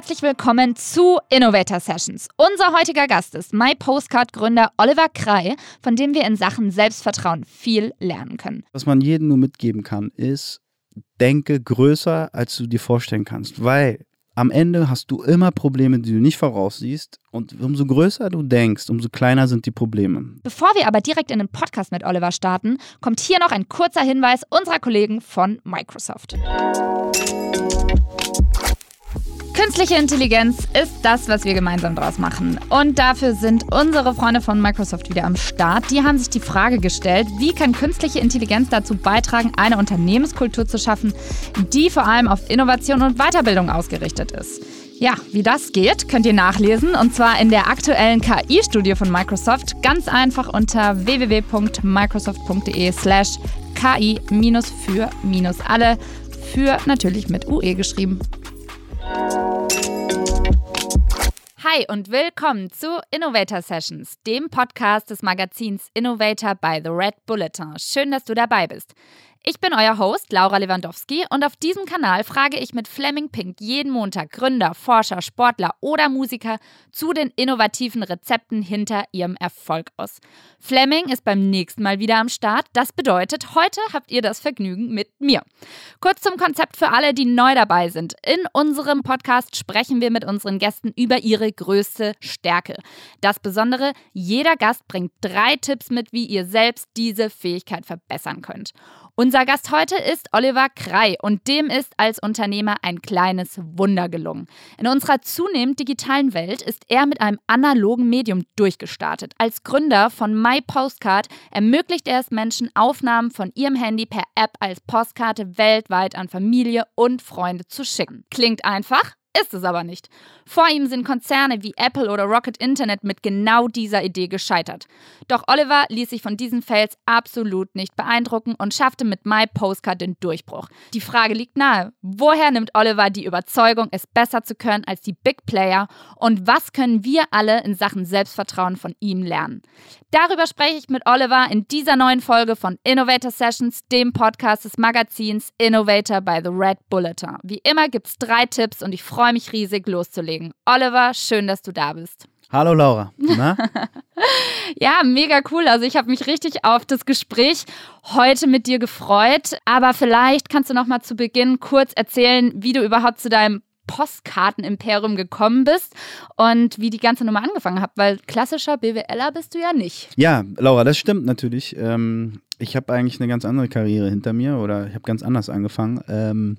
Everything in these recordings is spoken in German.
herzlich willkommen zu Innovator Sessions. Unser heutiger Gast ist My Postcard Gründer Oliver Krei, von dem wir in Sachen Selbstvertrauen viel lernen können. Was man jedem nur mitgeben kann, ist, denke größer, als du dir vorstellen kannst, weil am Ende hast du immer Probleme, die du nicht voraussiehst. Und umso größer du denkst, umso kleiner sind die Probleme. Bevor wir aber direkt in den Podcast mit Oliver starten, kommt hier noch ein kurzer Hinweis unserer Kollegen von Microsoft. Künstliche Intelligenz ist das, was wir gemeinsam draus machen. Und dafür sind unsere Freunde von Microsoft wieder am Start. Die haben sich die Frage gestellt, wie kann künstliche Intelligenz dazu beitragen, eine Unternehmenskultur zu schaffen, die vor allem auf Innovation und Weiterbildung ausgerichtet ist. Ja, wie das geht, könnt ihr nachlesen und zwar in der aktuellen KI-Studie von Microsoft, ganz einfach unter www.microsoft.de/slash KI-für-alle, für natürlich mit UE geschrieben. Hi und willkommen zu Innovator Sessions, dem Podcast des Magazins Innovator by The Red Bulletin. Schön, dass du dabei bist. Ich bin euer Host Laura Lewandowski und auf diesem Kanal frage ich mit Fleming Pink jeden Montag Gründer, Forscher, Sportler oder Musiker zu den innovativen Rezepten hinter ihrem Erfolg aus. Fleming ist beim nächsten Mal wieder am Start. Das bedeutet, heute habt ihr das Vergnügen mit mir. Kurz zum Konzept für alle, die neu dabei sind. In unserem Podcast sprechen wir mit unseren Gästen über ihre größte Stärke. Das Besondere, jeder Gast bringt drei Tipps mit, wie ihr selbst diese Fähigkeit verbessern könnt. Unser Gast heute ist Oliver Krei und dem ist als Unternehmer ein kleines Wunder gelungen. In unserer zunehmend digitalen Welt ist er mit einem analogen Medium durchgestartet. Als Gründer von My Postcard ermöglicht er es Menschen, Aufnahmen von ihrem Handy per App als Postkarte weltweit an Familie und Freunde zu schicken. Klingt einfach? Ist es aber nicht. Vor ihm sind Konzerne wie Apple oder Rocket Internet mit genau dieser Idee gescheitert. Doch Oliver ließ sich von diesen Fails absolut nicht beeindrucken und schaffte mit My Postcard den Durchbruch. Die Frage liegt nahe: Woher nimmt Oliver die Überzeugung, es besser zu können als die Big Player? Und was können wir alle in Sachen Selbstvertrauen von ihm lernen? Darüber spreche ich mit Oliver in dieser neuen Folge von Innovator Sessions, dem Podcast des Magazins Innovator by The Red Bulletin. Wie immer gibt es drei Tipps und ich freue mich riesig loszulegen. Oliver, schön, dass du da bist. Hallo Laura. Ja, mega cool. Also ich habe mich richtig auf das Gespräch heute mit dir gefreut. Aber vielleicht kannst du noch mal zu Beginn kurz erzählen, wie du überhaupt zu deinem Postkartenimperium gekommen bist und wie die ganze Nummer angefangen hat, weil klassischer BWLer bist du ja nicht. Ja, Laura, das stimmt natürlich. Ähm, ich habe eigentlich eine ganz andere Karriere hinter mir oder ich habe ganz anders angefangen. Ähm,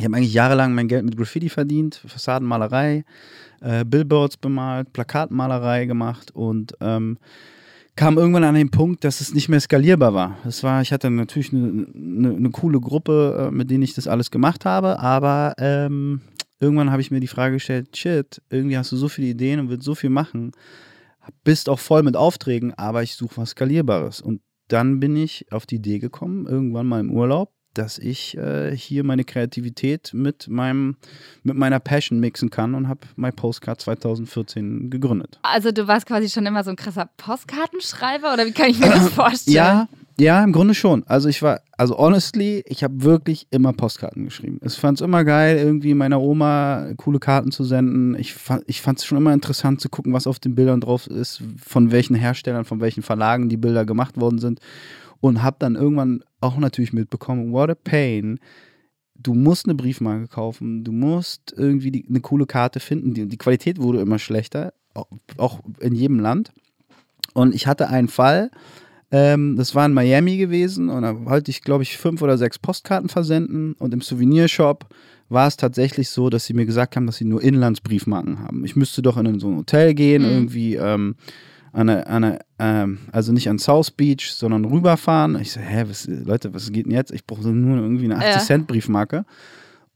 ich habe eigentlich jahrelang mein Geld mit Graffiti verdient, Fassadenmalerei, äh, Billboards bemalt, Plakatmalerei gemacht und ähm, kam irgendwann an den Punkt, dass es nicht mehr skalierbar war. Das war, ich hatte natürlich eine, eine, eine coole Gruppe, äh, mit denen ich das alles gemacht habe, aber ähm, irgendwann habe ich mir die Frage gestellt, shit, irgendwie hast du so viele Ideen und willst so viel machen, bist auch voll mit Aufträgen, aber ich suche was Skalierbares. Und dann bin ich auf die Idee gekommen, irgendwann mal im Urlaub, dass ich äh, hier meine Kreativität mit meinem mit meiner Passion mixen kann und habe My Postcard 2014 gegründet. Also du warst quasi schon immer so ein krasser Postkartenschreiber oder wie kann ich mir das vorstellen? Ja, ja, im Grunde schon. Also ich war, also honestly, ich habe wirklich immer Postkarten geschrieben. Ich fand es immer geil, irgendwie meiner Oma coole Karten zu senden. Ich, ich fand es schon immer interessant zu gucken, was auf den Bildern drauf ist, von welchen Herstellern, von welchen Verlagen die Bilder gemacht worden sind. Und habe dann irgendwann auch natürlich mitbekommen, what a pain. Du musst eine Briefmarke kaufen, du musst irgendwie die, eine coole Karte finden. Die, die Qualität wurde immer schlechter, auch in jedem Land. Und ich hatte einen Fall, ähm, das war in Miami gewesen und da wollte ich, glaube ich, fünf oder sechs Postkarten versenden und im Souvenirshop war es tatsächlich so, dass sie mir gesagt haben, dass sie nur Inlandsbriefmarken haben. Ich müsste doch in so ein Hotel gehen, mhm. irgendwie ähm, an eine, an eine ähm, also nicht an South Beach, sondern rüberfahren. Ich so, hä, was, Leute, was geht denn jetzt? Ich brauche nur irgendwie eine 80 Cent Briefmarke.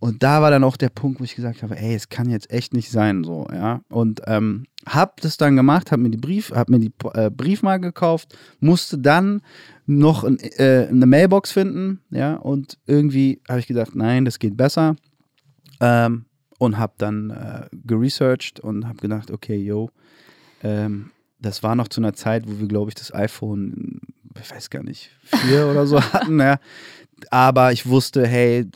Und da war dann auch der Punkt, wo ich gesagt habe, ey, es kann jetzt echt nicht sein, so, ja. Und ähm, hab das dann gemacht, hab mir die Brief, hab mir die äh, Briefmarke gekauft, musste dann noch ein, äh, eine Mailbox finden, ja. Und irgendwie habe ich gedacht, nein, das geht besser. Ähm, und hab dann äh, geresearched und hab gedacht, okay, yo, ähm, das war noch zu einer Zeit, wo wir, glaube ich, das iPhone, ich weiß gar nicht, vier oder so hatten, ja aber ich wusste, hey,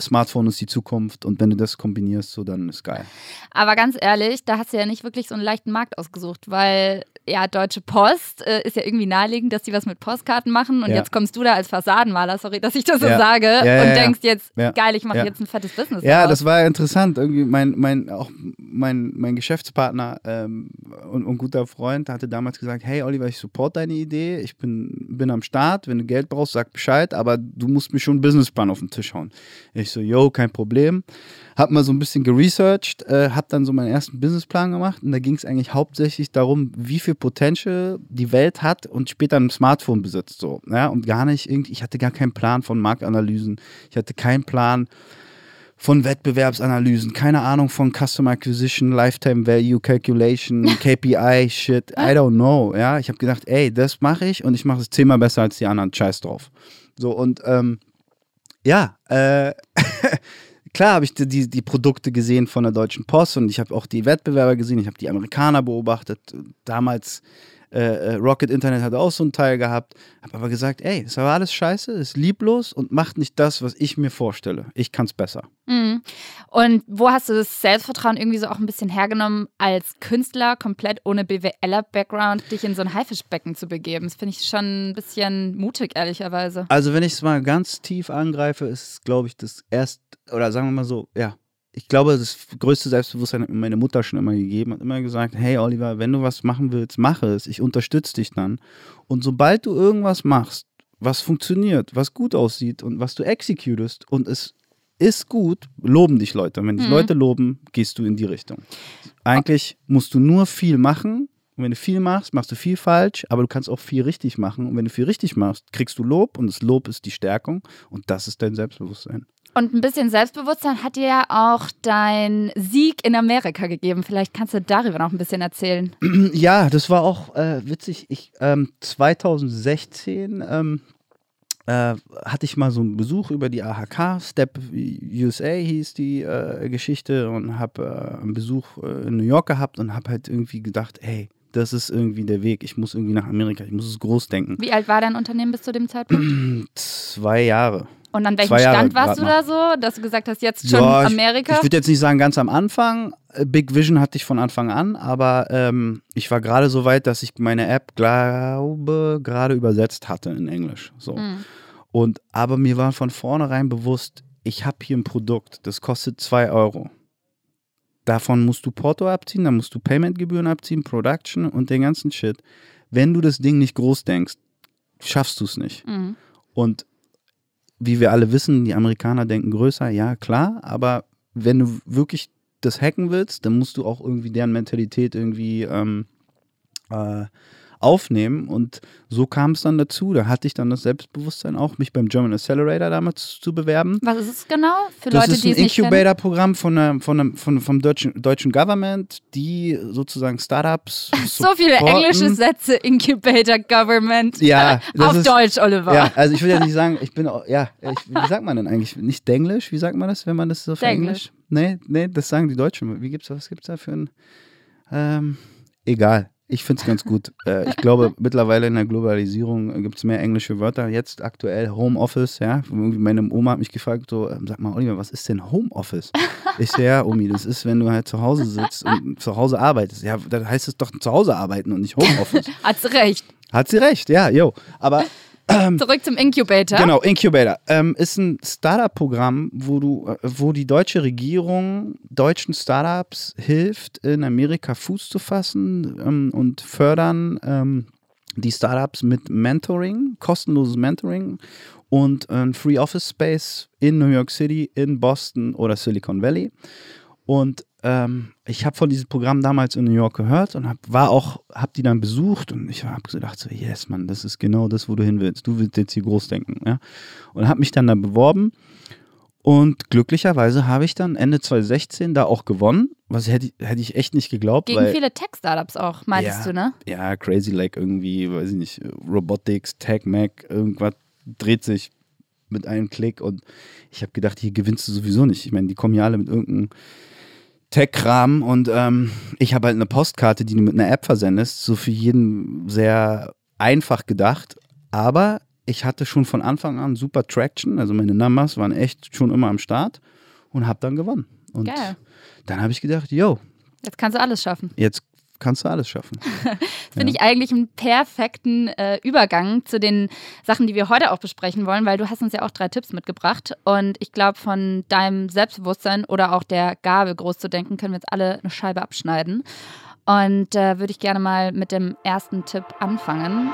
Smartphone ist die Zukunft und wenn du das kombinierst, so dann ist geil. Aber ganz ehrlich, da hast du ja nicht wirklich so einen leichten Markt ausgesucht, weil ja, Deutsche Post äh, ist ja irgendwie naheliegend, dass die was mit Postkarten machen und Ja. jetzt kommst du da als Fassadenmaler, sorry, dass ich das so Ja. sage Ja, und denkst jetzt, geil, ich mache jetzt ein fettes Business. Ja, daraus. das war interessant. Irgendwie mein, mein, auch mein, mein Geschäftspartner ähm, und, und guter Freund hatte damals gesagt, hey Oliver, ich support deine Idee, ich bin, bin am Start, wenn du Geld brauchst, sag Bescheid, aber du musst mir schon einen Businessplan auf den Tisch hauen. Ich so, yo, kein Problem. Hab mal so ein bisschen geresearched, äh, hab dann so meinen ersten Businessplan gemacht und da ging es eigentlich hauptsächlich darum, wie viel Potential die Welt hat und später ein Smartphone besitzt. So, ja? Und gar nicht irgendwie, ich hatte gar keinen Plan von Marktanalysen, ich hatte keinen Plan von Wettbewerbsanalysen, keine Ahnung von Customer Acquisition, Lifetime Value Calculation, KPI Shit, I don't know, ja. Ich habe gedacht, ey, das mache ich und ich mache es zehnmal besser als die anderen, scheiß drauf. So und ähm, ja, äh, klar habe ich die, die, Produkte gesehen von der Deutschen Post und ich habe auch die Wettbewerber gesehen, ich habe die Amerikaner beobachtet. Damals äh, äh, Rocket Internet hat auch so einen Teil gehabt, habe aber gesagt, ey, ist aber alles scheiße, ist lieblos und macht nicht das, was ich mir vorstelle. Ich kann es besser. Mhm. Und wo hast du das Selbstvertrauen irgendwie so auch ein bisschen hergenommen, als Künstler komplett ohne BWLer-Background dich in so ein Haifischbecken zu begeben? Das finde ich schon ein bisschen mutig, ehrlicherweise. Also wenn ich es mal ganz tief angreife, ist es, glaube ich, das erst, oder sagen wir mal so, ja, ich glaube, das größte Selbstbewusstsein hat mir meine Mutter schon immer gegeben, hat immer gesagt, hey Oliver, wenn du was machen willst, mach es, ich unterstütze dich dann. Und sobald du irgendwas machst, was funktioniert, was gut aussieht und was du executest und es ist gut, loben dich Leute. Und wenn dich Mhm. Leute loben, gehst du in die Richtung. Eigentlich musst du nur viel machen. Und wenn du viel machst, machst du viel falsch, aber du kannst auch viel richtig machen. Und wenn du viel richtig machst, kriegst du Lob und das Lob ist die Stärkung und das ist dein Selbstbewusstsein. Und ein bisschen Selbstbewusstsein hat dir ja auch dein Sieg in Amerika gegeben. Vielleicht kannst du darüber noch ein bisschen erzählen. Ja, das war auch äh, witzig. Ich ähm, 2016 ähm, äh, hatte ich mal so einen Besuch über die AHK, Step USA hieß die äh, Geschichte und habe äh, einen Besuch äh, in New York gehabt und habe halt irgendwie gedacht, hey, das ist irgendwie der Weg. Ich muss irgendwie nach Amerika, ich muss es groß denken. Wie alt war dein Unternehmen bis zu dem Zeitpunkt? Zwei Jahre. Und an welchem Stand warst du da so, dass du gesagt hast, jetzt schon Ja, ich- Amerika? Ich würde jetzt nicht sagen ganz am Anfang. Äh, Big Vision hatte ich von Anfang an, aber ähm, ich war gerade so weit, dass ich meine App, glaube, gerade übersetzt hatte in Englisch. So. Mhm. Und aber mir war von vornherein bewusst, ich habe hier ein Produkt, das kostet 2 Euro. Davon musst du Porto abziehen, dann musst du Paymentgebühren abziehen, Production und den ganzen Shit. Wenn du das Ding nicht groß denkst, schaffst du es nicht. Mhm. Und wie wir alle wissen, die Amerikaner denken größer, ja klar, aber wenn du wirklich das hacken willst, dann musst du auch irgendwie deren Mentalität irgendwie ähm, äh, aufnehmen. Und so kam es dann dazu. Da hatte ich dann das Selbstbewusstsein auch, mich beim German Accelerator damals zu bewerben. Was ist es genau? Für Das Leute, ist die ein es. Incubator-Programm von, von, von, vom deutschen, deutschen Government, die sozusagen Startups. So viele englische Sätze, Incubator, Government. Ja, Auf ist- Deutsch, Oliver. Ja, also ich will ja nicht sagen, ich bin auch, ja, ich, wie sagt man denn eigentlich? Nicht Denglisch? Wie sagt man das, wenn man das so Denglisch. Englisch? Nee, nee, das sagen die Deutschen. Wie gibt's, was gibt's da für ein, ähm, egal. Ich finde es ganz gut. Äh, ich glaube, mittlerweile in der Globalisierung gibt es mehr englische Wörter. Jetzt aktuell Homeoffice, ja. Meine Oma hat mich gefragt, so, ähm, sag mal, Oliver, was ist denn Homeoffice? Ich so, ja, Omi, das ist, wenn du halt zu Hause sitzt und zu Hause arbeitest. Ja, dann heißt es doch zu Hause arbeiten und nicht Homeoffice. Hat's recht. Hat sie recht, ja, jo. Aber Zurück zum Incubator. Genau, Incubator. Ähm, ist ein Startup-Programm, wo du, äh, wo die deutsche Regierung deutschen Startups hilft, in Amerika Fuß zu fassen ähm, und fördern ähm, die Startups mit Mentoring, kostenloses Mentoring und ein Free Office Space in New York City, in Boston oder Silicon Valley. Und ähm, ich habe von diesem Programm damals in New York gehört und hab, war auch, habe die dann besucht und ich habe gedacht so, yes, Mann, das ist genau das, wo du hin willst. Du willst jetzt hier groß denken, ja. Und habe mich dann da beworben und glücklicherweise habe ich dann Ende 2016 da auch gewonnen, was hätte, ich- hätte ich echt nicht geglaubt, Gegen weil viele Tech-Startups auch, meintest Ja. du, ne? ja, Crazy Like irgendwie, weiß ich nicht, Robotics, Tech Mac, irgendwas dreht sich mit einem Klick und ich habe gedacht, hier gewinnst du sowieso nicht. Ich meine, die kommen ja alle mit irgendeinem Tech-Kram und ähm, ich habe halt eine Postkarte, die du mit einer App versendest, so für jeden sehr einfach gedacht, aber ich hatte schon von Anfang an super Traction, also meine Numbers waren echt schon immer am Start und habe dann gewonnen. Und Geil. dann habe ich gedacht, yo, Jetzt kannst du alles schaffen. jetzt kannst du alles schaffen. Finde ich eigentlich einen perfekten äh, Übergang zu den Sachen, die wir heute auch besprechen wollen, weil du hast uns ja auch drei Tipps mitgebracht. Und ich glaube, von deinem Selbstbewusstsein oder auch der Gabe, groß zu denken, können wir jetzt alle eine Scheibe abschneiden. Und äh, würde ich gerne mal mit dem ersten Tipp anfangen.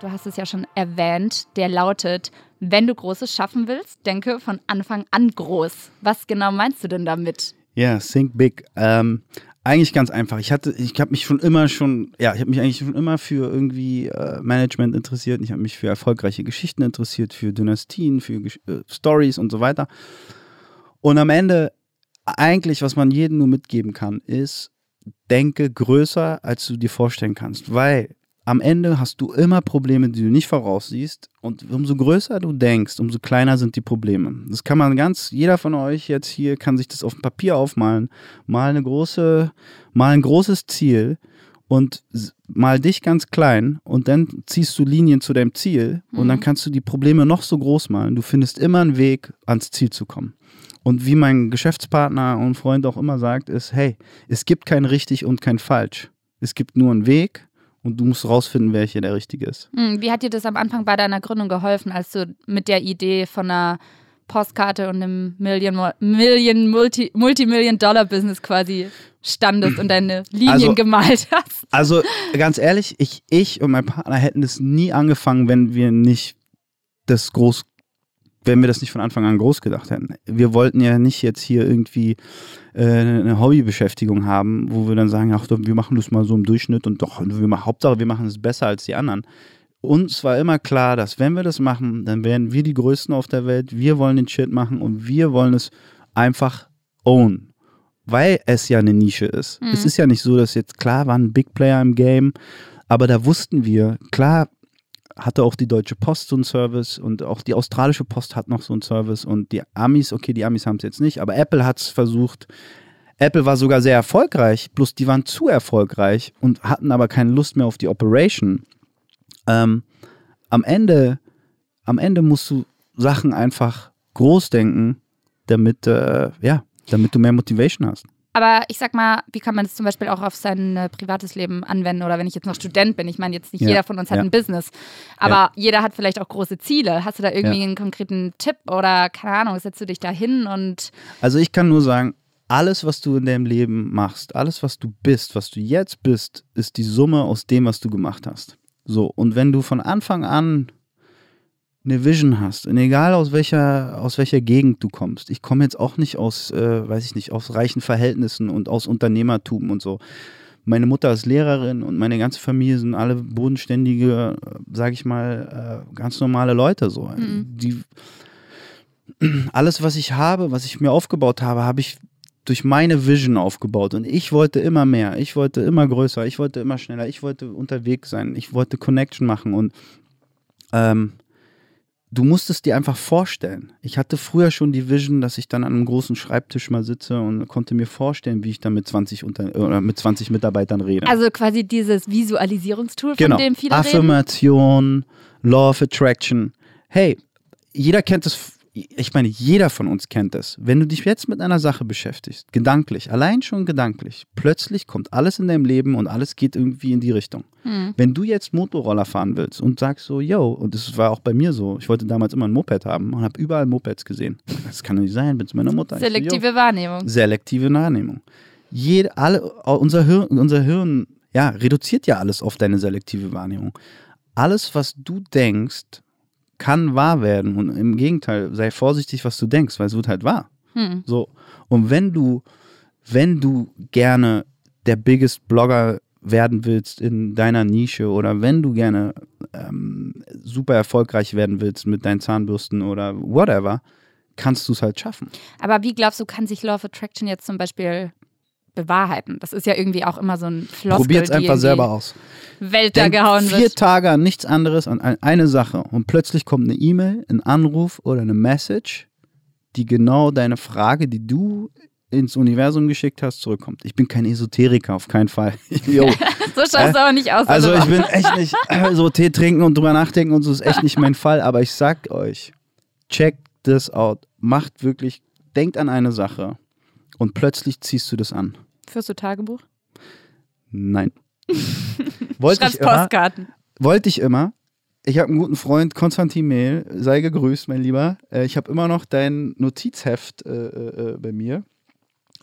Du hast es ja schon erwähnt, der lautet, wenn du Großes schaffen willst, denke von Anfang an groß. Was genau meinst du denn damit? Ja, Think Big. Ähm, eigentlich ganz einfach. Ich hatte, ich habe mich schon immer schon, ja, ich habe mich eigentlich schon immer für irgendwie äh, Management interessiert. Ich habe mich für erfolgreiche Geschichten interessiert, für Dynastien, für Gesch äh, Stories und so weiter. Und am Ende eigentlich, was man jedem nur mitgeben kann, ist, denke größer, als du dir vorstellen kannst, weil am Ende hast du immer Probleme, die du nicht voraussiehst. Und umso größer du denkst, umso kleiner sind die Probleme. Das kann man ganz, jeder von euch jetzt hier kann sich das auf dem Papier aufmalen. Mal eine große, mal ein großes Ziel und mal dich ganz klein und dann ziehst du Linien zu deinem Ziel und dann kannst du die Probleme noch so groß malen. Du findest immer einen Weg, ans Ziel zu kommen. Und wie mein Geschäftspartner und Freund auch immer sagt, ist, hey, es gibt kein richtig und kein falsch. Es gibt nur einen Weg und du musst rausfinden, welcher der richtige ist. Hm, Wie hat dir das am Anfang bei deiner Gründung geholfen, als du mit der Idee von einer Postkarte und einem Million, Million Multi, Multimillion-Dollar-Business quasi standest und deine Linien Also- gemalt hast? Also ganz ehrlich, ich, ich und mein Partner hätten das nie angefangen, wenn wir nicht das groß, wenn wir das nicht von Anfang an groß gedacht hätten. Wir wollten ja nicht jetzt hier irgendwie äh, eine Hobbybeschäftigung haben, wo wir dann sagen, ach, wir machen das mal so im Durchschnitt und doch, wir, machen- Hauptsache wir machen es besser als die anderen. Uns war immer klar, dass wenn wir das machen, dann werden wir die Größten auf der Welt. Wir wollen den Shit machen und wir wollen es einfach own. Weil es ja eine Nische ist. Es ist ja nicht so, dass jetzt klar waren Big Player im Game, aber da wussten wir, klar hatte auch die Deutsche Post so einen Service und auch die australische Post hat noch so einen Service und die Amis, okay, die Amis haben es jetzt nicht, aber Apple hat es versucht. Apple war sogar sehr erfolgreich, bloß die waren zu erfolgreich und hatten aber keine Lust mehr auf die Operation. Ähm, am Ende, am Ende musst du Sachen einfach groß denken, damit, äh, ja, damit du mehr Motivation hast. Aber ich sag mal, wie kann man das zum Beispiel auch auf sein äh, privates Leben anwenden? Oder wenn ich jetzt noch Student bin, ich meine, jetzt nicht Ja, jeder von uns hat ja. ein Business, aber jeder hat vielleicht auch große Ziele. Hast du da irgendwie Ja. einen konkreten Tipp oder keine Ahnung, setzt du dich da hin und Also ich kann nur sagen, alles, was du in deinem Leben machst, alles, was du bist, was du jetzt bist, ist die Summe aus dem, was du gemacht hast. So, und wenn du von Anfang an eine Vision hast, und egal aus welcher, aus welcher Gegend du kommst, ich komme jetzt auch nicht aus, äh, weiß ich nicht, aus reichen Verhältnissen und aus Unternehmertum und so. Meine Mutter ist Lehrerin und meine ganze Familie sind alle bodenständige, sage ich mal, äh, ganz normale Leute so. Die alles, was ich habe, was ich mir aufgebaut habe, habe ich durch meine Vision aufgebaut. Und ich wollte immer mehr, ich wollte immer größer, ich wollte immer schneller, ich wollte unterwegs sein, ich wollte Connection machen. Und ähm, du musst es dir einfach vorstellen. Ich hatte früher schon die Vision, dass ich dann an einem großen Schreibtisch mal sitze und konnte mir vorstellen, wie ich dann mit 20, unter, oder mit 20 Mitarbeitern rede. also quasi dieses Visualisierungstool, genau. von dem viele reden? Affirmation, Law of Attraction. Hey, jeder kennt es. Ich meine, jeder von uns kennt es. Wenn du dich jetzt mit einer Sache beschäftigst, gedanklich, allein schon gedanklich, plötzlich kommt alles in deinem Leben und alles geht irgendwie in die Richtung. Hm. Wenn du jetzt Motorroller fahren willst und sagst so, yo, und das war auch bei mir so, ich wollte damals immer ein Moped haben und habe überall Mopeds gesehen. Das kann doch nicht sein, bin zu meiner Mutter. Ich so, Selektive Wahrnehmung. selektive Wahrnehmung. Jede, alle, unser, Hirn, unser Hirn ja, reduziert ja alles auf deine selektive Wahrnehmung. Alles, was du denkst, kann wahr werden. Und im Gegenteil, sei vorsichtig, was du denkst, weil es wird halt wahr. Hm. So. Und wenn du, wenn du gerne der biggest Blogger werden willst in deiner Nische oder wenn du gerne ähm, super erfolgreich werden willst mit deinen Zahnbürsten oder whatever, kannst du es halt schaffen. Aber wie glaubst du, kann sich Law of Attraction jetzt zum Beispiel bewahrheiten? Das ist ja irgendwie auch immer so ein Floskel, Probiert es einfach selber aus. Welt da gehauen vier wird. Tage an nichts anderes, an ein- eine Sache und plötzlich kommt eine E-Mail, ein Anruf oder eine Message, die genau deine Frage, die du ins Universum geschickt hast, zurückkommt. Ich bin kein Esoteriker, auf keinen Fall. So schaust du auch nicht aus. Also ich bin echt nicht äh, so Tee trinken und drüber nachdenken und so ist echt nicht mein Fall. Aber ich sag euch, check this out. Macht wirklich, denkt an eine Sache und plötzlich ziehst du das an. Führst du Tagebuch? Nein. wollte ich immer, Postkarten. wollte ich immer. Ich habe einen guten Freund, Konstantin Mehl. Sei gegrüßt, mein Lieber. Äh, ich habe immer noch dein Notizheft äh, äh, bei mir.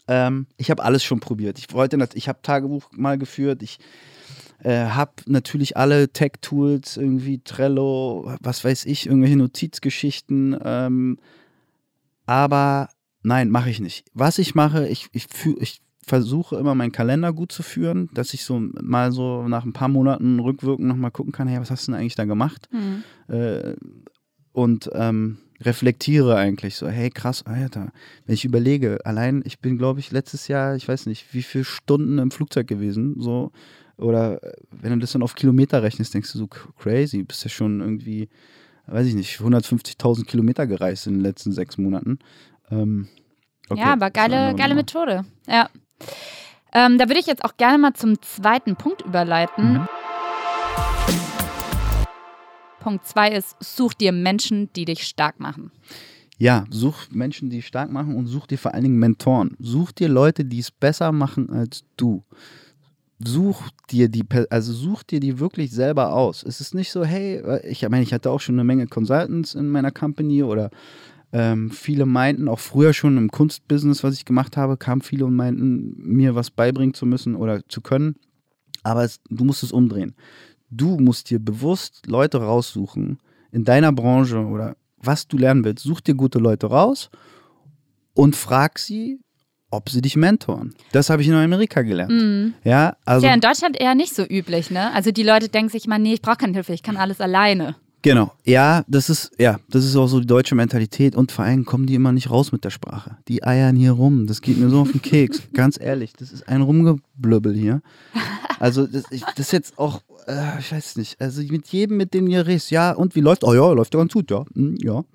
Ähm, ich habe alles schon probiert. Ich wollte, ich habe Tagebuch mal geführt. Ich äh, habe natürlich alle Tech-Tools, irgendwie Trello, was weiß ich, irgendwelche Notizgeschichten. Ähm, aber nein, mache ich nicht. Was ich mache, ich, ich, ich versuche immer meinen Kalender gut zu führen, dass ich so mal so nach ein paar Monaten rückwirkend nochmal gucken kann, hey, was hast du denn eigentlich da gemacht? Hm. Äh, und ähm, reflektiere eigentlich so, hey krass, Alter, wenn ich überlege, allein, ich bin, glaube ich, letztes Jahr, ich weiß nicht, wie viele Stunden im Flugzeug gewesen, so, oder äh, wenn du das dann auf Kilometer rechnest, denkst du so, crazy, bist ja schon irgendwie, weiß ich nicht, 150.000 Kilometer gereist in den letzten sechs Monaten. Ähm, okay, ja, aber geile, geile. Methode. Ja. Ähm, da würde ich jetzt auch gerne mal zum zweiten Punkt überleiten. Mhm. Punkt zwei ist, such dir Menschen, die dich stark machen. Ja, such Menschen, die stark machen und such dir vor allen Dingen Mentoren. Such dir Leute, die es besser machen als du. Such dir die, also such dir die wirklich selber aus. Es ist nicht so, hey, äh, ich meine, ich hatte auch schon eine Menge Consultants in meiner Company oder ähm, viele meinten, auch früher schon im Kunstbusiness, was ich gemacht habe, kamen viele und meinten, mir was beibringen zu müssen oder zu können. Aber es, du musst es umdrehen. Du musst dir bewusst Leute raussuchen in deiner Branche oder was du lernen willst. Such dir gute Leute raus und frag sie, ob sie dich mentoren. Das habe ich in Amerika gelernt. Mhm. Ja, also Ist ja in Deutschland eher nicht so üblich, ne? Also die Leute denken sich mal, nee, ich brauche keine Hilfe, ich kann alles alleine. Genau. Ja, das ist, ja, das ist auch so die deutsche Mentalität und vor allem kommen die immer nicht raus mit der Sprache. Die eiern hier rum. Das geht mir so auf den Keks. Ganz ehrlich, das ist ein Rumgeblöbbel hier. Also, das, ich, das ist jetzt auch, äh, ich weiß nicht, also mit jedem, mit dem ihr redest, ja, und wie läuft? Oh ja, läuft ja ganz gut, ja. Hm, ja. Und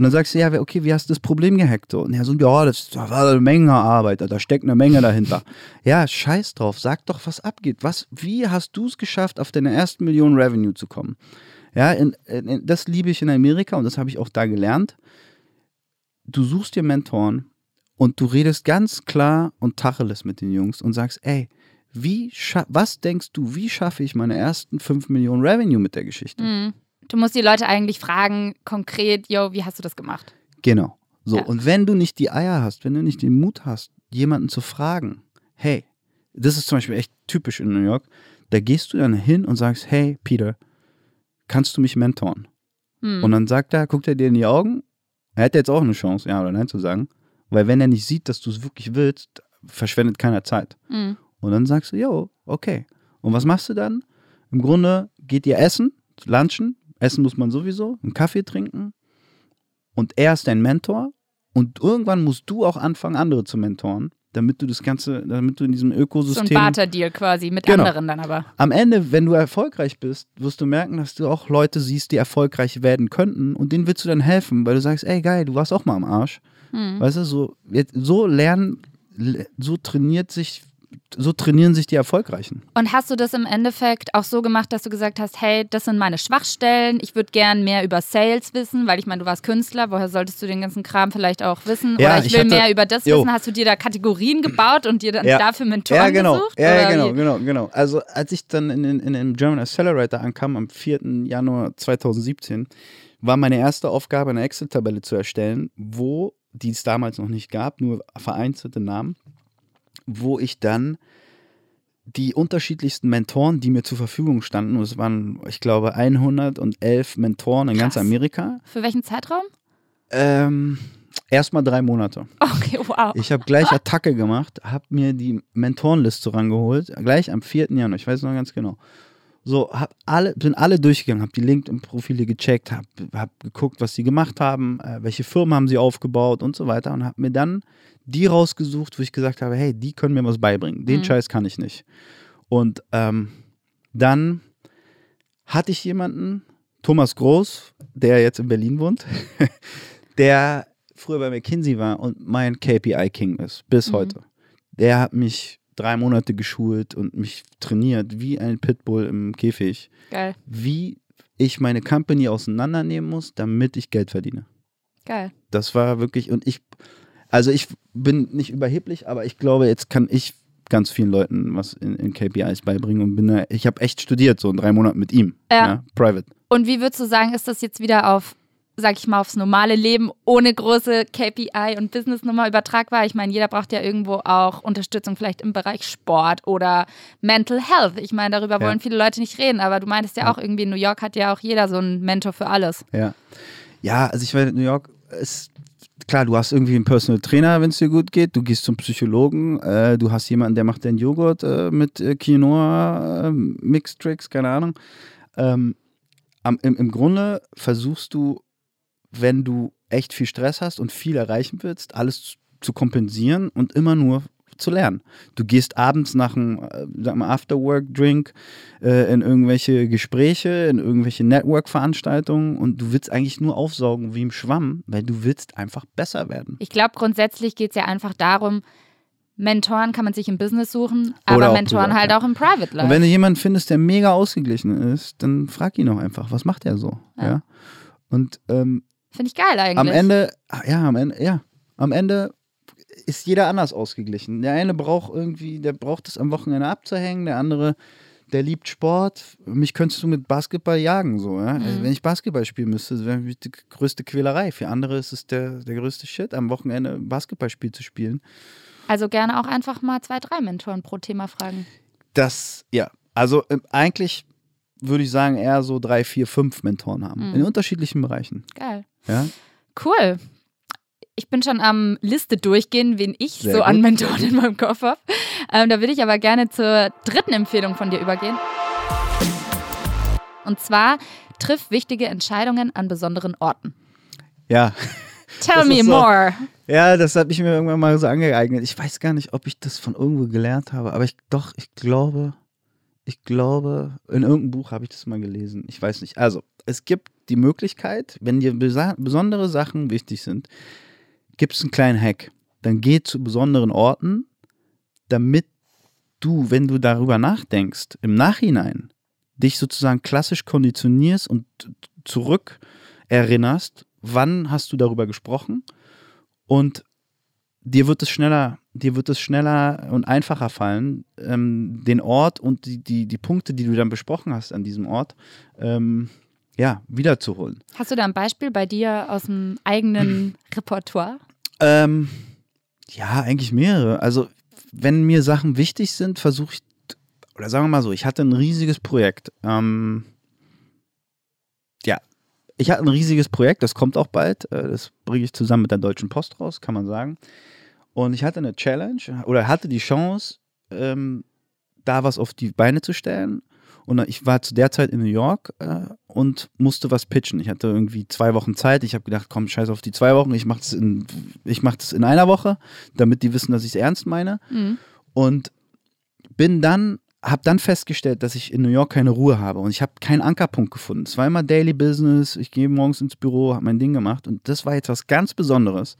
dann sagst du, ja, okay, wie hast du das Problem gehackt? Und ja, so, ja, das, war eine Menge Arbeit, da steckt eine Menge dahinter. Ja, scheiß drauf, sag doch, was abgeht. Was, wie hast du es geschafft, auf deine ersten Million Revenue zu kommen? Ja, in, in, das liebe ich in Amerika und das habe ich auch da gelernt. Du suchst dir Mentoren und du redest ganz klar und tacheles mit den Jungs und sagst, ey, wie was denkst du, wie schaffe ich meine ersten 5 Millionen Revenue mit der Geschichte? Mhm. Du musst die Leute eigentlich fragen, konkret, yo, wie hast du das gemacht? Genau. So, Ja. und wenn du nicht die Eier hast, wenn du nicht den Mut hast, jemanden zu fragen, hey, das ist zum Beispiel echt typisch in New York, da gehst du dann hin und sagst, hey, Peter, kannst du mich mentoren? Mhm. Und dann sagt er, guckt er dir in die Augen, er hätte jetzt auch eine Chance, ja oder nein zu sagen, weil wenn er nicht sieht, dass du es wirklich willst, verschwendet keiner Zeit. Mhm. Und dann sagst du, jo, okay. Und was machst du dann? Im Grunde geht ihr essen, lunchen, essen muss man sowieso, einen Kaffee trinken und er ist dein Mentor und irgendwann musst du auch anfangen, andere zu mentoren, damit du das Ganze, damit du in diesem So ein Ökosystem Barter-Deal quasi mit Genau. anderen dann aber. am Ende, wenn du erfolgreich bist, wirst du merken, dass du auch Leute siehst, die erfolgreich werden könnten und denen willst du dann helfen, weil du sagst, ey geil, du warst auch mal am Arsch. Mhm. Weißt du, so, jetzt, so lernen, le- so trainiert sich, so trainieren sich die Erfolgreichen. Und hast du das im Endeffekt auch so gemacht, dass du gesagt hast, hey, das sind meine Schwachstellen, ich würde gern mehr über Sales wissen, weil ich meine, du warst Künstler, woher solltest du den ganzen Kram vielleicht auch wissen? Ja, Oder ich ich will hatte- mehr über das Jo. wissen. Hast du dir da Kategorien gebaut und dir dann Ja. dafür Mentoren Ja, genau. gesucht? Ja, ja, genau, wie? genau, genau. Also als ich dann in, in, in dem German Accelerator ankam am 4. Januar 2017, war meine erste Aufgabe, eine Excel-Tabelle zu erstellen, wo, die es damals noch nicht gab, nur vereinzelte Namen, wo ich dann die unterschiedlichsten Mentoren, die mir zur Verfügung standen, und es waren, ich glaube, 111 Mentoren in ganz Krass. Amerika, Für welchen Zeitraum? ähm, erstmal drei Monate. Okay, wow. Ich habe gleich Attacke gemacht, habe mir die Mentorenliste rangeholt, gleich am 4. Januar, ich weiß noch ganz genau. So, hab alle, bin alle durchgegangen, habe die LinkedIn-Profile gecheckt, habe hab geguckt, was sie gemacht haben, äh, welche Firmen haben sie aufgebaut und so weiter und habe mir dann die rausgesucht, wo ich gesagt habe, hey, die können mir was beibringen, den Mhm. Scheiß kann ich nicht. Und ähm, dann hatte ich jemanden, Thomas Groß, der jetzt in Berlin wohnt, der früher bei McKinsey war und mein KPI King ist, bis Mhm. heute. Der hat mich drei Monate geschult und mich trainiert wie ein Pitbull im Käfig, Geil, wie ich meine Company auseinandernehmen muss, damit ich Geld verdiene. geil. Das war wirklich, und ich, also ich bin nicht überheblich, aber ich glaube, jetzt kann ich ganz vielen Leuten was in, in KPIs beibringen und bin da, ich habe echt studiert, so in drei Monaten mit ihm. Ja. private. Und wie würdest du sagen, ist das jetzt wieder auf, sag ich mal, aufs normale Leben ohne große KPI und Businessnummer übertragbar? Ich meine, jeder braucht ja irgendwo auch Unterstützung vielleicht im Bereich Sport oder Mental Health. Ich meine, darüber Ja. wollen viele Leute nicht reden, aber du meintest ja, auch irgendwie in New York hat ja auch jeder so einen Mentor für alles. Ja. Ja, also ich in New York, ist klar, du hast irgendwie einen Personal Trainer, wenn es dir gut geht, du gehst zum Psychologen, äh, du hast jemanden, der macht deinen Joghurt äh, mit äh, Quinoa, äh, Mixed Tricks, keine Ahnung. Ähm, am, im, Im Grunde versuchst du, wenn du echt viel Stress hast und viel erreichen willst, alles zu kompensieren und immer nur zu lernen. Du gehst abends nach einem äh, Afterwork-Drink äh, in irgendwelche Gespräche, in irgendwelche Network-Veranstaltungen und du willst eigentlich nur aufsaugen wie im Schwamm, weil du willst einfach besser werden. Ich glaube, grundsätzlich geht es ja einfach darum, Mentoren kann man sich im Business suchen, aber auch Mentoren privat, halt ja. auch im Private Life. Und wenn du jemanden findest, der mega ausgeglichen ist, dann frag ihn doch einfach, was macht er so? Ja. Ja. Und ähm, Finde ich geil eigentlich. am Ende, ja, am Ende, ja, am Ende ist jeder anders ausgeglichen. Der eine braucht irgendwie, der braucht es am Wochenende abzuhängen, der andere, der liebt Sport. Mich könntest du mit Basketball jagen, so, ja. Also, wenn ich Basketball spielen müsste, das wäre die größte Quälerei. Für andere ist es der, der größte Shit, am Wochenende ein Basketballspiel zu spielen. Also gerne auch einfach mal zwei, drei Mentoren pro Thema fragen. Das, ja, also ähm, eigentlich würde ich sagen, eher so drei, vier, fünf Mentoren haben. Mhm. In unterschiedlichen Bereichen. Geil. Ja. Cool. Ich bin schon am Liste durchgehen, wen ich Sehr so gut, an Mentoren in meinem Kopf habe. Ähm, da würde ich aber gerne zur dritten Empfehlung von dir übergehen. Und zwar triff wichtige Entscheidungen an besonderen Orten. Ja. Tell me so- more. Ja, das habe ich mir irgendwann mal so angeeignet. Ich weiß gar nicht, ob ich das von irgendwo gelernt habe, aber ich doch, ich glaube, ich glaube, in irgendeinem Buch habe ich das mal gelesen. Ich weiß nicht. Also, es gibt die Möglichkeit, wenn dir besondere Sachen wichtig sind, gibt es einen kleinen Hack. Dann geh zu besonderen Orten, damit du, wenn du darüber nachdenkst, im Nachhinein dich sozusagen klassisch konditionierst und zurück erinnerst, wann hast du darüber gesprochen und dir wird es schneller, dir wird es schneller und einfacher fallen, ähm, den Ort und die, die, die Punkte, die du dann besprochen hast an diesem Ort, ähm, ja, wiederzuholen. Hast du da ein Beispiel bei dir aus dem eigenen Repertoire? Ähm, ja, eigentlich mehrere. Also, wenn mir Sachen wichtig sind, versuche ich, oder sagen wir mal so, ich hatte ein riesiges Projekt. Ähm, ja, ich hatte ein riesiges Projekt, das kommt auch bald. äh, Das bringe ich zusammen mit der Deutschen Post raus, kann man sagen. Und ich hatte eine Challenge oder hatte die Chance, ähm, da was auf die Beine zu stellen. Und ich war zu der Zeit in New York äh, und musste was pitchen. Ich hatte irgendwie zwei Wochen Zeit. Ich habe gedacht, komm, scheiß auf die zwei Wochen. Ich mache das, in- ich mach das in einer Woche, damit die wissen, dass ich es ernst meine. Mhm. Und bin dann, habe dann festgestellt, dass ich in New York keine Ruhe habe und ich habe keinen Ankerpunkt gefunden. Es war immer Daily Business. Ich gehe morgens ins Büro, habe mein Ding gemacht und das war jetzt was ganz Besonderes.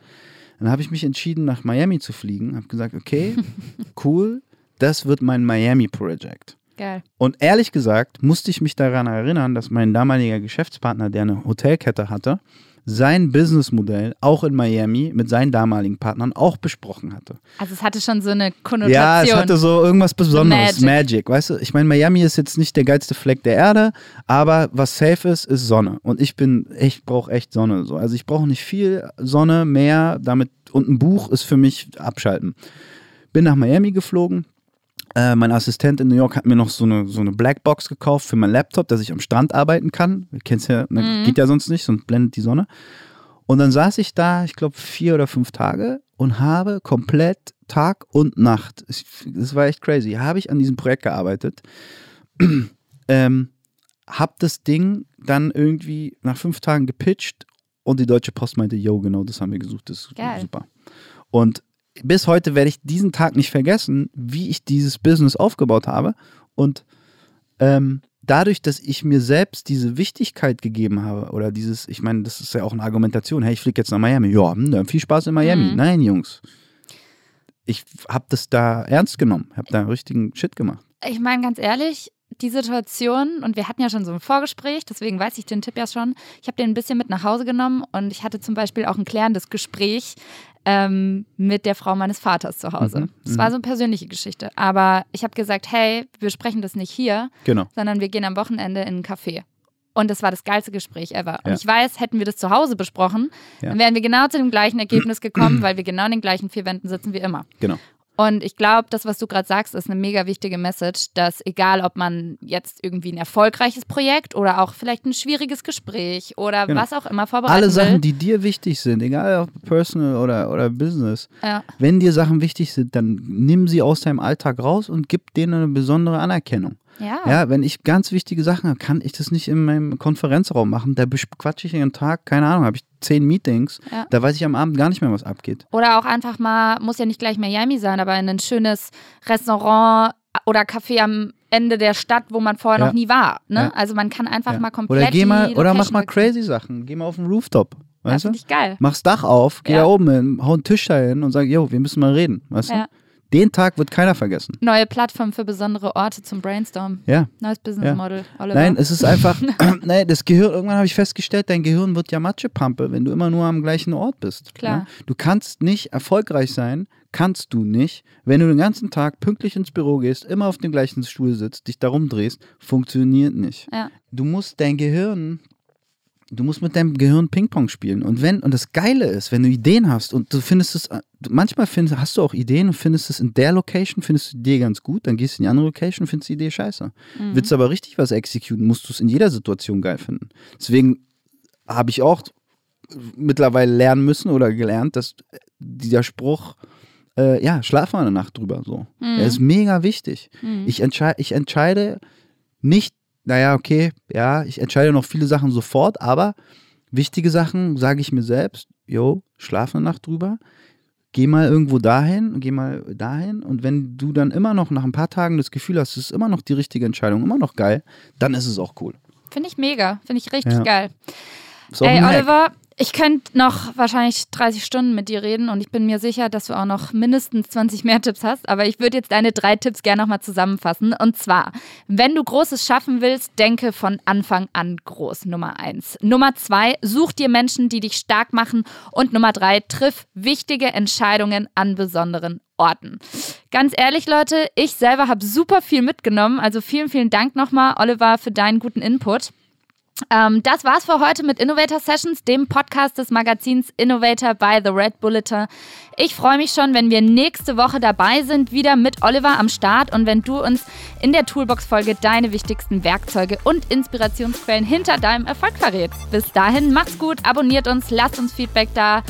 Dann habe ich mich entschieden, nach Miami zu fliegen. Habe gesagt, okay, cool, das wird mein Miami Project. Geil. Und ehrlich gesagt musste ich mich daran erinnern, dass mein damaliger Geschäftspartner, der eine Hotelkette hatte, sein Businessmodell auch in Miami mit seinen damaligen Partnern auch besprochen hatte. Also es hatte schon so eine Konnotation. Ja, es hatte so irgendwas Besonderes, Magic. Magic. weißt du? Ich meine, Miami ist jetzt nicht der geilste Fleck der Erde, aber was safe ist, ist Sonne. Und ich bin, ich brauche echt Sonne. So. Also ich brauche nicht viel Sonne, Meer, damit und ein Buch ist für mich abschalten. Bin nach Miami geflogen. Äh, mein Assistent in New York hat mir noch so eine, so eine Blackbox gekauft für meinen Laptop, dass ich am Strand arbeiten kann. Kennst ja, ne, geht ja sonst nicht, sonst blendet die Sonne. Und dann saß ich da, ich glaube, vier oder fünf Tage und habe komplett Tag und Nacht, das war echt crazy, habe ich an diesem Projekt gearbeitet. ähm, hab das Ding dann irgendwie nach fünf Tagen gepitcht und die Deutsche Post meinte, yo, genau das haben wir gesucht, das ist Geil. super. Und bis heute werde ich diesen Tag nicht vergessen, wie ich dieses Business aufgebaut habe und ähm, dadurch, dass ich mir selbst diese Wichtigkeit gegeben habe, oder dieses, ich meine, das ist ja auch eine Argumentation, hey, ich fliege jetzt nach Miami. Ja, hm, viel Spaß in Miami. Mhm. Nein, Jungs. Ich habe das da ernst genommen, habe da richtigen Shit gemacht. Ich meine, ganz ehrlich, die Situation, und wir hatten ja schon so ein Vorgespräch, deswegen weiß ich den Tipp ja schon, ich habe den ein bisschen mit nach Hause genommen und ich hatte zum Beispiel auch ein klärendes Gespräch ähm, mit der Frau meines Vaters zu Hause. Mhm, das war mhm. so eine persönliche Geschichte. Aber ich habe gesagt, hey, wir sprechen das nicht hier, genau. sondern wir gehen am Wochenende in einen Café. Und das war das geilste Gespräch ever. Und ich weiß, hätten wir das zu Hause besprochen, ja. dann wären wir genau zu dem gleichen Ergebnis gekommen, weil wir genau in den gleichen vier Wänden sitzen wie immer. Genau. Und ich glaube, das, was du gerade sagst, ist eine mega wichtige Message, dass egal, ob man jetzt irgendwie ein erfolgreiches Projekt oder auch vielleicht ein schwieriges Gespräch oder genau. was auch immer vorbereitet. Alle Sachen, will, die dir wichtig sind, egal ob personal oder, oder business, ja. wenn dir Sachen wichtig sind, dann nimm sie aus deinem Alltag raus und gib denen eine besondere Anerkennung. Ja. ja, wenn ich ganz wichtige Sachen habe, kann ich das nicht in meinem Konferenzraum machen. Da quatsche ich den Tag, keine Ahnung, habe ich zehn Meetings. Ja. Da weiß ich am Abend gar nicht mehr, was abgeht. Oder auch einfach mal, muss ja nicht gleich Miami sein, aber in ein schönes Restaurant oder Café am Ende der Stadt, wo man vorher ja. noch nie war. Ne? Also man kann einfach mal komplett. Oder geh mal, oder mach mal crazy Sachen. Geh mal auf den Rooftop. Weißt ja, du? Ich geil. Mach's Dach auf, geh da oben hin, hau einen Tisch da hin und sag, yo, wir müssen mal reden. Weißt du? Den Tag wird keiner vergessen. Neue Plattform für besondere Orte zum Brainstorm. Ja. Neues Business ja. Model. Oliver. Nein, es ist einfach, nein, das Gehirn, irgendwann habe ich festgestellt, dein Gehirn wird ja Matschepampe, wenn du immer nur am gleichen Ort bist. Klar. Ja? Du kannst nicht erfolgreich sein, kannst du nicht, wenn du den ganzen Tag pünktlich ins Büro gehst, immer auf dem gleichen Stuhl sitzt, dich darum drehst, funktioniert nicht. Ja. Du musst dein Gehirn Du musst mit deinem Gehirn Ping-Pong spielen. Und wenn, und das Geile ist, wenn du Ideen hast und du findest es, manchmal findest, hast du auch Ideen und findest es in der Location, findest du die Idee ganz gut, dann gehst du in die andere Location und findest die Idee scheiße. Mhm. Willst du aber richtig was exekutieren, musst du es in jeder Situation geil finden. Deswegen habe ich auch mittlerweile lernen müssen oder gelernt, dass dieser Spruch, äh, ja, schlaf mal eine Nacht drüber. So. Mhm. Der ist mega wichtig. Mhm. Ich, entschei ich entscheide nicht naja, okay, ja, ich entscheide noch viele Sachen sofort, aber wichtige Sachen sage ich mir selbst, yo, schlaf eine Nacht drüber, geh mal irgendwo dahin, geh mal dahin und wenn du dann immer noch nach ein paar Tagen das Gefühl hast, es ist immer noch die richtige Entscheidung, immer noch geil, dann ist es auch cool. Finde ich mega, finde ich richtig ja. geil. Ey, Oliver, ich könnte noch wahrscheinlich 30 Stunden mit dir reden und ich bin mir sicher, dass du auch noch mindestens 20 mehr Tipps hast. Aber ich würde jetzt deine drei Tipps gerne nochmal zusammenfassen. Und zwar, wenn du Großes schaffen willst, denke von Anfang an groß. Nummer eins. Nummer zwei, such dir Menschen, die dich stark machen. Und Nummer drei, triff wichtige Entscheidungen an besonderen Orten. Ganz ehrlich, Leute, ich selber habe super viel mitgenommen. Also vielen, vielen Dank nochmal, Oliver, für deinen guten Input. Ähm, das war's für heute mit Innovator Sessions, dem Podcast des Magazins Innovator by The Red Bulletin. Ich freue mich schon, wenn wir nächste Woche dabei sind, wieder mit Oliver am Start und wenn du uns in der Toolbox-Folge deine wichtigsten Werkzeuge und Inspirationsquellen hinter deinem Erfolg verrätst. Bis dahin, macht's gut, abonniert uns, lasst uns Feedback da.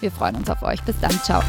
Wir freuen uns auf euch. Bis dann, ciao.